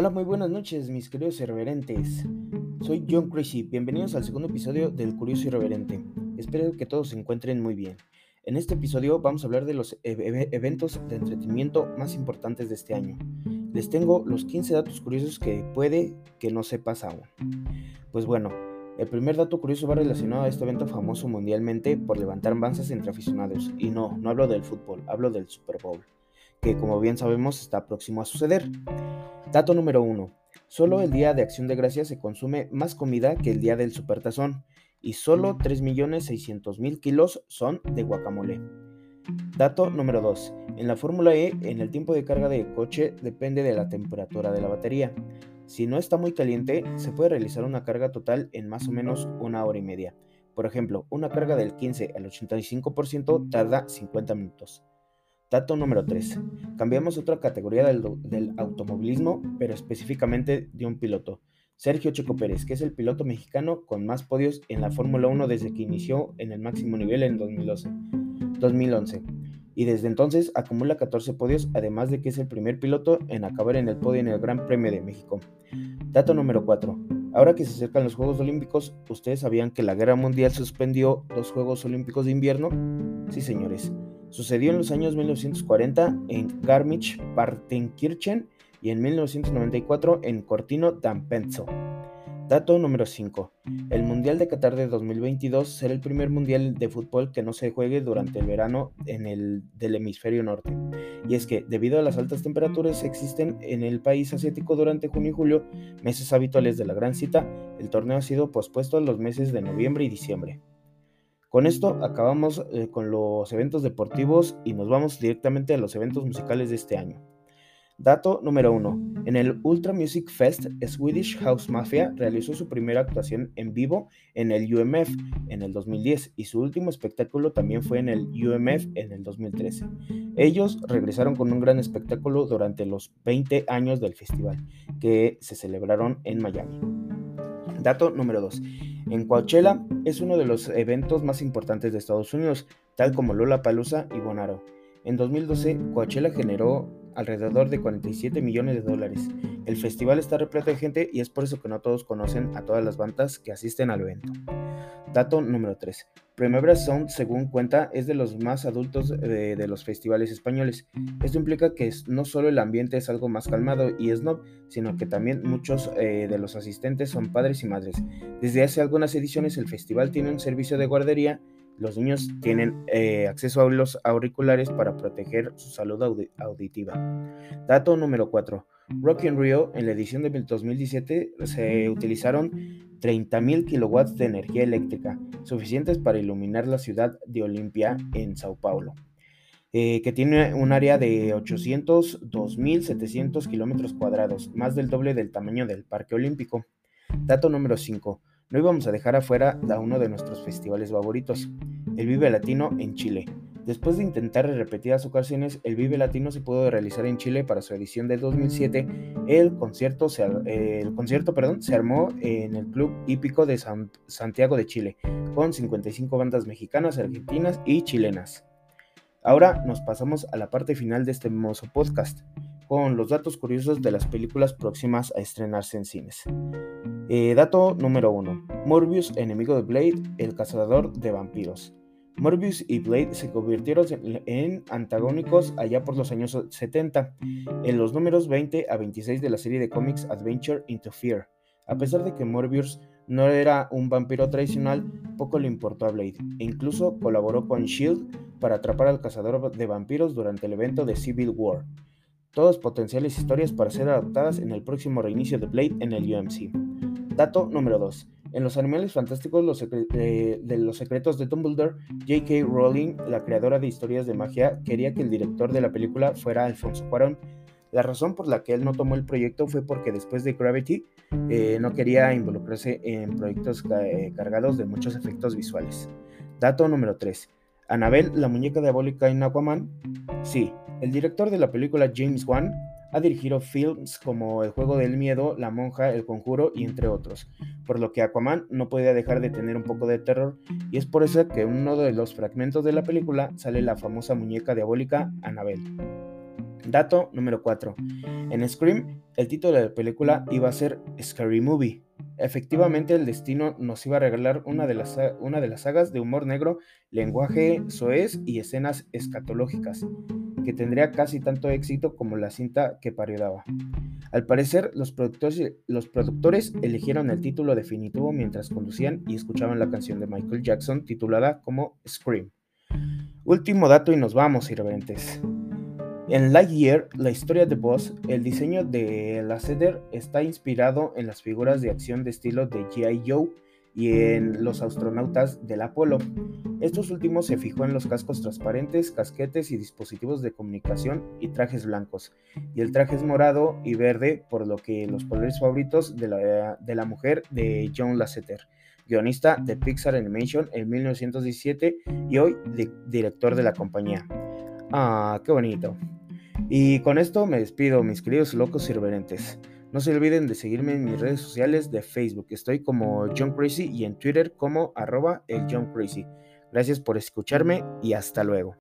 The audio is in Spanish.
Hola, muy buenas noches, mis queridos irreverentes. Soy John Crazy, bienvenidos al segundo episodio del Curioso Irreverente. Espero que todos se encuentren muy bien. En este episodio vamos a hablar de los eventos de entretenimiento más importantes de este año. Les tengo los 15 datos curiosos que puede que no sepas aún. Pues bueno, el primer dato curioso va relacionado a este evento famoso mundialmente por levantar banzas entre aficionados. Y no, no hablo del fútbol, hablo del Super Bowl, que como bien sabemos está próximo a suceder. Dato número 1. Solo el día de Acción de Gracias se consume más comida que el día del Supertazón y solo 3.600.000 kilos son de guacamole. Dato número 2. En la Fórmula E, en el tiempo de carga de coche depende de la temperatura de la batería. Si no está muy caliente, se puede realizar una carga total en más o menos una hora y media. Por ejemplo, una carga del 15 al 85% tarda 50 minutos. Dato número 3. Cambiamos otra categoría del, automovilismo, pero específicamente de un piloto. Sergio Checo Pérez, que es el piloto mexicano con más podios en la Fórmula 1 desde que inició en el máximo nivel en 2012, 2011. Y desde entonces acumula 14 podios, además de que es el primer piloto en acabar en el podio en el Gran Premio de México. Dato número 4. Ahora que se acercan los Juegos Olímpicos, ¿ustedes sabían que la Guerra Mundial suspendió los Juegos Olímpicos de invierno? Sí, señores. Sucedió en los años 1940 en Garmisch-Partenkirchen y en 1994 en Cortino d'Ampezzo. Dato número 5. El Mundial de Qatar de 2022 será el primer mundial de fútbol que no se juegue durante el verano en el del hemisferio norte. Y es que, debido a las altas temperaturas que existen en el país asiático durante junio y julio, meses habituales de la gran cita, el torneo ha sido pospuesto a los meses de noviembre y diciembre. Con esto acabamos eh, con los eventos deportivos y nos vamos directamente a los eventos musicales de este año. Dato número 1. En el Ultra Music Fest, Swedish House Mafia realizó su primera actuación en vivo en el UMF en el 2010 y su último espectáculo también fue en el UMF en el 2013. Ellos regresaron con un gran espectáculo durante los 20 años del festival, que se celebraron en Miami. Dato número 2. En Coachella es uno de los eventos más importantes de Estados Unidos, tal como Lola Palusa y Bonaro. En 2012, Coachella generó alrededor de 47 millones de dólares. El festival está repleto de gente y es por eso que no todos conocen a todas las bandas que asisten al evento. Dato número 3. Primavera Sound, según cuenta, es de los más adultos de, los festivales españoles. Esto implica que no solo el ambiente es algo más calmado y snob, sino que también muchos eh, de los asistentes son padres y madres. Desde hace algunas ediciones el festival tiene un servicio de guardería los niños tienen eh, acceso a los auriculares para proteger su salud auditiva. Dato número 4. Rock in Rio, en la edición de 2017, se utilizaron 30.000 kilowatts de energía eléctrica, suficientes para iluminar la ciudad de Olimpia en Sao Paulo, eh, que tiene un área de 802.700 kilómetros cuadrados, más del doble del tamaño del Parque Olímpico. Dato número 5. No íbamos a dejar afuera a uno de nuestros festivales favoritos, el Vive Latino en Chile. Después de intentar en repetidas ocasiones, el Vive Latino se pudo realizar en Chile para su edición de 2007. El concierto se, el concierto, perdón, se armó en el Club Hípico de Santiago de Chile, con 55 bandas mexicanas, argentinas y chilenas. Ahora nos pasamos a la parte final de este hermoso podcast, con los datos curiosos de las películas próximas a estrenarse en cines. Eh, dato número 1. Morbius, enemigo de Blade, el cazador de vampiros. Morbius y Blade se convirtieron en antagónicos allá por los años 70, en los números 20 a 26 de la serie de cómics Adventure into Fear. A pesar de que Morbius no era un vampiro tradicional, poco le importó a Blade, e incluso colaboró con Shield para atrapar al cazador de vampiros durante el evento de Civil War. Todas potenciales historias para ser adaptadas en el próximo reinicio de Blade en el UMC. Dato número 2. En los Animales Fantásticos eh, de los Secretos de Dumbledore, J.K. Rowling, la creadora de historias de magia, quería que el director de la película fuera Alfonso Cuarón. La razón por la que él no tomó el proyecto fue porque después de Gravity eh, no quería involucrarse en proyectos eh, cargados de muchos efectos visuales. Dato número 3. Annabelle, la muñeca diabólica en Aquaman. Sí, el director de la película James Wan ha dirigido films como El juego del miedo, La monja, El conjuro y entre otros, por lo que Aquaman no podía dejar de tener un poco de terror y es por eso que en uno de los fragmentos de la película sale la famosa muñeca diabólica Annabelle. Dato número 4. En Scream, el título de la película iba a ser Scary Movie. Efectivamente, el destino nos iba a regalar una de las, una de las sagas de humor negro, lenguaje soez y escenas escatológicas, que tendría casi tanto éxito como la cinta que parodiaba. Al parecer, los productores, los productores eligieron el título definitivo mientras conducían y escuchaban la canción de Michael Jackson titulada como Scream. Último dato y nos vamos, irreverentes. En Lightyear, la historia de Buzz, el diseño de la está inspirado en las figuras de acción de estilo de G.I. Joe y en los astronautas del Apolo. Estos últimos se fijó en los cascos transparentes, casquetes y dispositivos de comunicación y trajes blancos. Y el traje es morado y verde, por lo que los colores favoritos de la mujer de John Lasseter, guionista de Pixar Animation en 1917 y hoy director de la compañía. Ah, qué bonito. Y con esto me despido, mis queridos locos irreverentes. No se olviden de seguirme en mis redes sociales de Facebook. Estoy como John Crazy y en Twitter como arroba. Gracias por escucharme y hasta luego.